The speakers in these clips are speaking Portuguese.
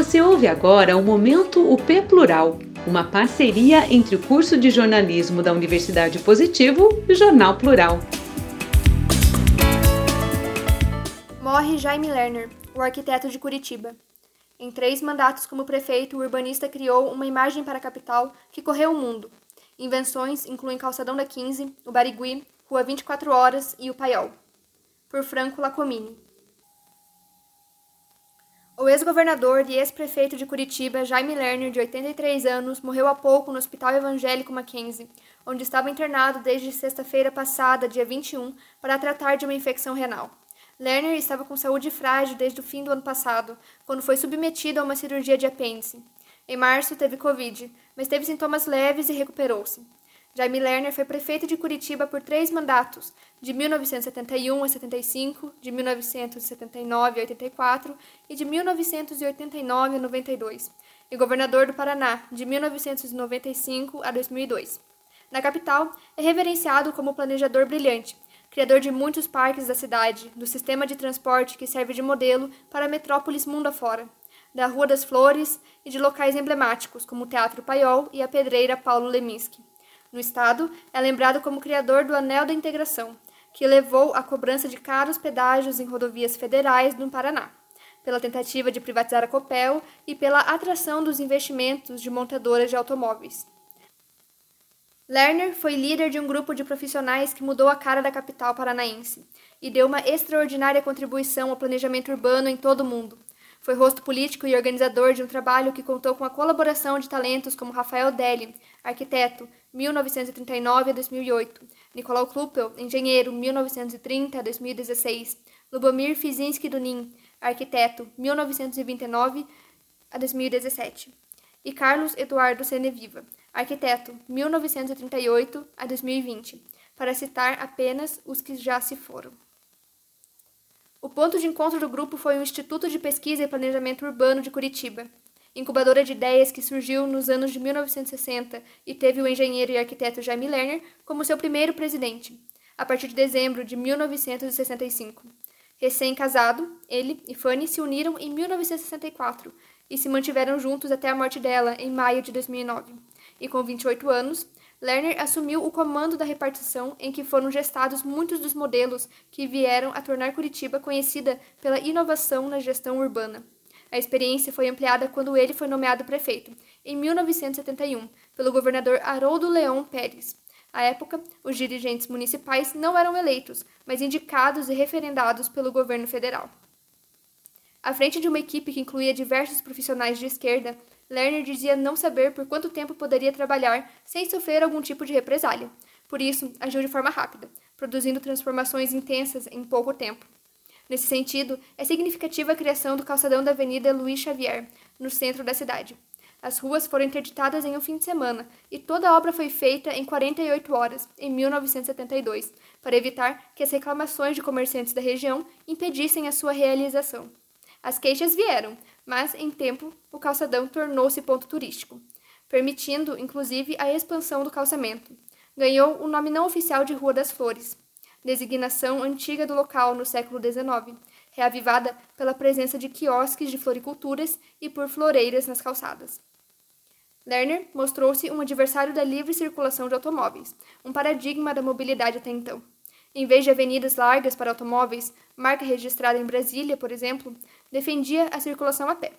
Você ouve agora o Momento UP Plural, uma parceria entre o curso de jornalismo da Universidade Positivo e o Jornal Plural. Morre Jaime Lerner, o arquiteto de Curitiba. Em três mandatos como prefeito, o urbanista criou uma imagem para a capital que correu o mundo. Invenções incluem Calçadão da 15, o Barigui, Rua 24 Horas e o Paiol. Por Franco Lacomini. O ex-governador e ex-prefeito de Curitiba, Jaime Lerner, de 83 anos, morreu há pouco no Hospital Evangélico Mackenzie, onde estava internado desde sexta-feira passada, dia 21, para tratar de uma infecção renal. Lerner estava com saúde frágil desde o fim do ano passado, quando foi submetido a uma cirurgia de apêndice. Em março, teve Covid, mas teve sintomas leves e recuperou-se. Jaime Lerner foi prefeito de Curitiba por três mandatos, de 1971 a 75, de 1979 a 84 e de 1989 a 92, e governador do Paraná, de 1995 a 2002. Na capital, é reverenciado como planejador brilhante, criador de muitos parques da cidade, do sistema de transporte que serve de modelo para metrópoles mundo afora, da Rua das Flores e de locais emblemáticos como o Teatro Paiol e a Pedreira Paulo Leminski. No Estado, é lembrado como criador do Anel da Integração, que levou à cobrança de caros pedágios em rodovias federais no Paraná, pela tentativa de privatizar a Copel e pela atração dos investimentos de montadoras de automóveis. Lerner foi líder de um grupo de profissionais que mudou a cara da capital paranaense e deu uma extraordinária contribuição ao planejamento urbano em todo o mundo, foi rosto político e organizador de um trabalho que contou com a colaboração de talentos como Rafael Deli, arquiteto, 1939 a 2008, Nicolau Kluppel, engenheiro, 1930 a 2016, Lubomir Fizinski Dunin, arquiteto, 1929 a 2017, e Carlos Eduardo Seneviva, arquiteto, 1938 a 2020, para citar apenas os que já se foram. O ponto de encontro do grupo foi o Instituto de Pesquisa e Planejamento Urbano de Curitiba, incubadora de ideias que surgiu nos anos de 1960 e teve o engenheiro e arquiteto Jaime Lerner como seu primeiro presidente, a partir de dezembro de 1965. Recém-casado, ele e Fanny se uniram em 1964 e se mantiveram juntos até a morte dela, em maio de 2009. E com 28 anos, Lerner assumiu o comando da repartição em que foram gestados muitos dos modelos que vieram a tornar Curitiba conhecida pela inovação na gestão urbana. A experiência foi ampliada quando ele foi nomeado prefeito, em 1971, pelo governador Haroldo Leão Pérez. À época, os dirigentes municipais não eram eleitos, mas indicados e referendados pelo governo federal. À frente de uma equipe que incluía diversos profissionais de esquerda, Lerner dizia não saber por quanto tempo poderia trabalhar sem sofrer algum tipo de represália. Por isso, agiu de forma rápida, produzindo transformações intensas em pouco tempo. Nesse sentido, é significativa a criação do calçadão da Avenida Luiz Xavier, no centro da cidade. As ruas foram interditadas em um fim de semana e toda a obra foi feita em 48 horas, em 1972, para evitar que as reclamações de comerciantes da região impedissem a sua realização. As queixas vieram, mas em tempo o calçadão tornou-se ponto turístico, permitindo inclusive a expansão do calçamento. Ganhou o nome não oficial de Rua das Flores, designação antiga do local no século XIX, reavivada pela presença de quiosques de floriculturas e por floreiras nas calçadas. Lerner mostrou-se um adversário da livre circulação de automóveis, um paradigma da mobilidade até então. Em vez de avenidas largas para automóveis, marca registrada em Brasília, por exemplo, defendia a circulação a pé.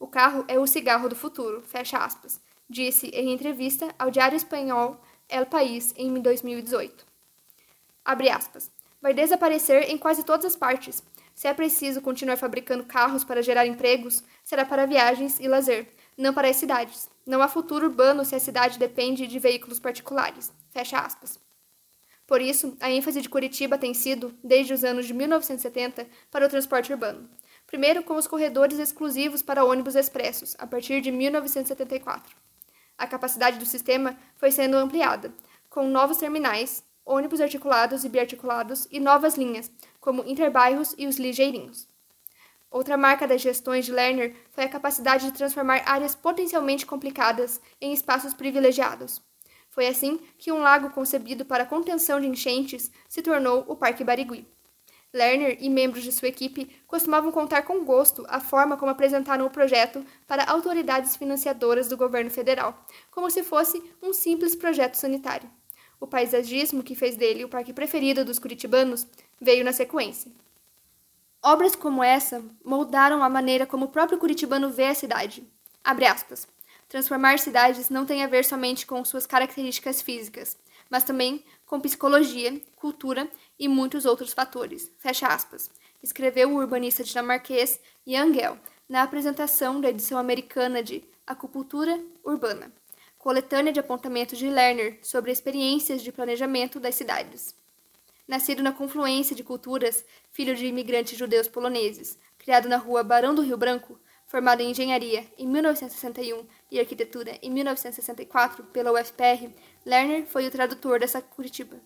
O carro é o cigarro do futuro, aspas, disse em entrevista ao diário espanhol El País em 2018. Abre aspas. Vai desaparecer em quase todas as partes. Se é preciso continuar fabricando carros para gerar empregos, será para viagens e lazer, não para as cidades. Não há futuro urbano se a cidade depende de veículos particulares. Fecha aspas. Por isso, a ênfase de Curitiba tem sido, desde os anos de 1970, para o transporte urbano. Primeiro, com os corredores exclusivos para ônibus expressos, a partir de 1974. A capacidade do sistema foi sendo ampliada, com novos terminais, ônibus articulados e biarticulados e novas linhas, como Interbairros e os Ligeirinhos. Outra marca das gestões de Lerner foi a capacidade de transformar áreas potencialmente complicadas em espaços privilegiados. Foi assim que um lago concebido para contenção de enchentes se tornou o Parque Barigui. Lerner e membros de sua equipe costumavam contar com gosto a forma como apresentaram o projeto para autoridades financiadoras do governo federal, como se fosse um simples projeto sanitário. O paisagismo que fez dele o parque preferido dos curitibanos veio na sequência. Obras como essa moldaram a maneira como o próprio curitibano vê a cidade. Abre aspas. Transformar cidades não tem a ver somente com suas características físicas, mas também com psicologia, cultura e muitos outros fatores. Fecha aspas. Escreveu o urbanista dinamarquês Jan Gell na apresentação da edição americana de Acupuntura Urbana, coletânea de apontamentos de Lerner sobre experiências de planejamento das cidades. Nascido na confluência de culturas, filho de imigrantes judeus poloneses, criado na rua Barão do Rio Branco, Formado em engenharia em 1961 e arquitetura em 1964 pela UFPR, Lerner foi o tradutor dessa Curitiba.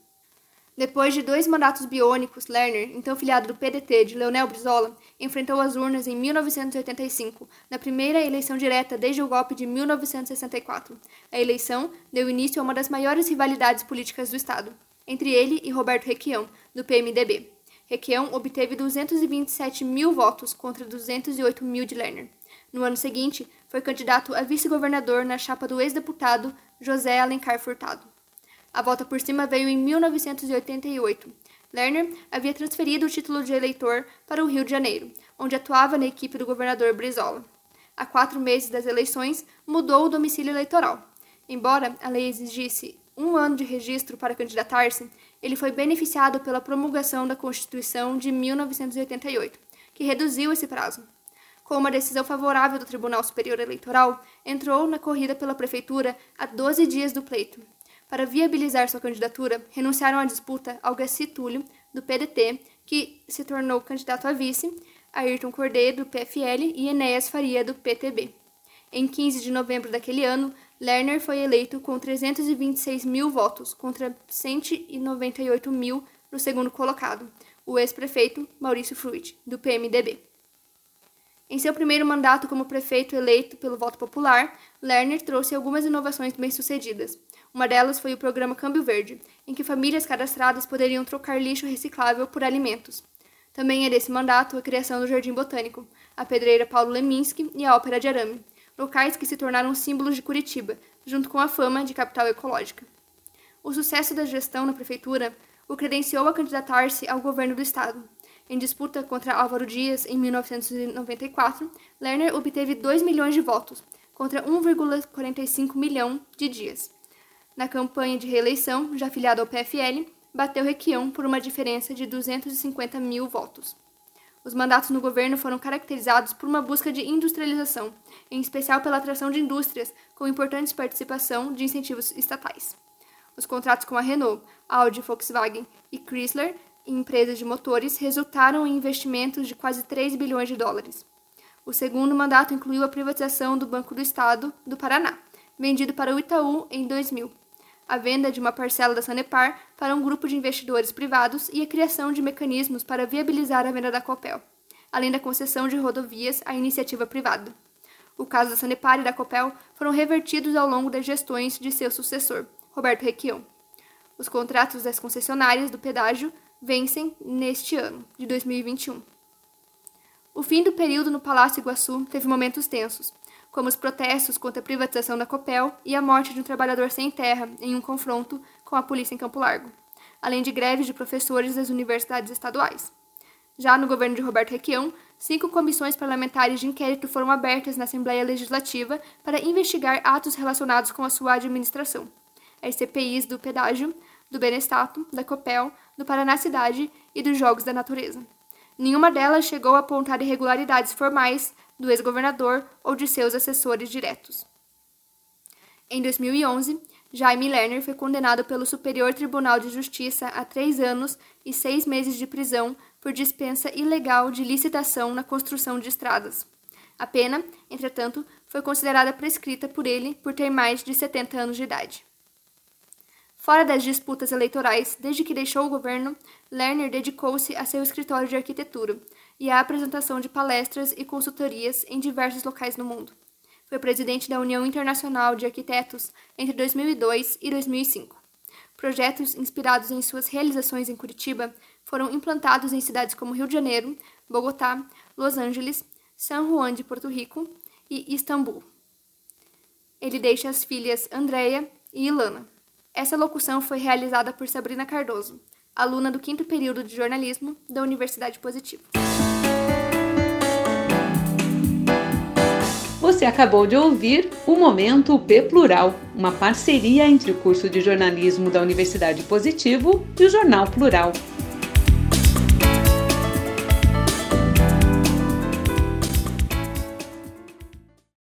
Depois de dois mandatos biônicos, Lerner, então filiado do PDT de Leonel Brizola, enfrentou as urnas em 1985, na primeira eleição direta desde o golpe de 1964. A eleição deu início a uma das maiores rivalidades políticas do Estado, entre ele e Roberto Requião, do PMDB. Requião obteve 227 mil votos contra 208 mil de Lerner. No ano seguinte, foi candidato a vice-governador na chapa do ex-deputado José Alencar Furtado. A volta por cima veio em 1988. Lerner havia transferido o título de eleitor para o Rio de Janeiro, onde atuava na equipe do governador Brizola. Há quatro meses das eleições, mudou o domicílio eleitoral. Embora a lei exigisse um ano de registro para candidatar-se, ele foi beneficiado pela promulgação da Constituição de 1988, que reduziu esse prazo. Com uma decisão favorável do Tribunal Superior Eleitoral, entrou na corrida pela prefeitura a 12 dias do pleito. Para viabilizar sua candidatura, renunciaram à disputa Algaci Túlio, do PDT, que se tornou candidato a vice, Ayrton Cordeiro, do PFL e Enéas Faria, do PTB. Em 15 de novembro daquele ano, Lerner foi eleito com 326 mil votos contra 198 mil no segundo colocado, o ex-prefeito Maurício Fruit, do PMDB. Em seu primeiro mandato como prefeito eleito pelo voto popular, Lerner trouxe algumas inovações bem-sucedidas. Uma delas foi o programa Câmbio Verde, em que famílias cadastradas poderiam trocar lixo reciclável por alimentos. Também é desse mandato a criação do Jardim Botânico, a pedreira Paulo Leminski e a Ópera de Arame, locais que se tornaram símbolos de Curitiba, junto com a fama de capital ecológica. O sucesso da gestão na prefeitura o credenciou a candidatar-se ao governo do estado. Em disputa contra Álvaro Dias em 1994, Lerner obteve 2 milhões de votos, contra 1,45 milhão de Dias. Na campanha de reeleição, já afiliado ao PFL, bateu Requião por uma diferença de 250 mil votos. Os mandatos no governo foram caracterizados por uma busca de industrialização, em especial pela atração de indústrias, com importante participação de incentivos estatais. Os contratos com a Renault, Audi, Volkswagen e Chrysler, empresas de motores, resultaram em investimentos de quase 3 bilhões de dólares. O segundo mandato incluiu a privatização do Banco do Estado do Paraná, vendido para o Itaú em 2000, a venda de uma parcela da Sanepar para um grupo de investidores privados e a criação de mecanismos para viabilizar a venda da Copel, além da concessão de rodovias à iniciativa privada. O caso da Sanepar e da Copel foram revertidos ao longo das gestões de seu sucessor, Roberto Requião. Os contratos das concessionárias do pedágio vencem neste ano, de 2021. O fim do período no Palácio Iguaçu teve momentos tensos, como os protestos contra a privatização da Copel e a morte de um trabalhador sem terra em um confronto com a polícia em Campo Largo, além de greves de professores das universidades estaduais. Já no governo de Roberto Requião, cinco comissões parlamentares de inquérito foram abertas na Assembleia Legislativa para investigar atos relacionados com a sua administração. As CPIs do pedágio, do Benestato, da Copel, do Paraná Cidade e dos Jogos da Natureza. Nenhuma delas chegou a apontar irregularidades formais do ex-governador ou de seus assessores diretos. Em 2011, Jaime Lerner foi condenado pelo Superior Tribunal de Justiça a três anos e seis meses de prisão por dispensa ilegal de licitação na construção de estradas. A pena, entretanto, foi considerada prescrita por ele por ter mais de 70 anos de idade. Fora das disputas eleitorais, desde que deixou o governo, Lerner dedicou-se a seu escritório de arquitetura e à apresentação de palestras e consultorias em diversos locais no mundo. Foi presidente da União Internacional de Arquitetos entre 2002 e 2005. Projetos inspirados em suas realizações em Curitiba foram implantados em cidades como Rio de Janeiro, Bogotá, Los Angeles, San Juan de Porto Rico e Istambul. Ele deixa as filhas Andréia e Ilana. Essa locução foi realizada por Sabrina Cardoso, aluna do quinto período de jornalismo da Universidade Positivo. Você acabou de ouvir o Momento P Plural, uma parceria entre o curso de jornalismo da Universidade Positivo e o Jornal Plural.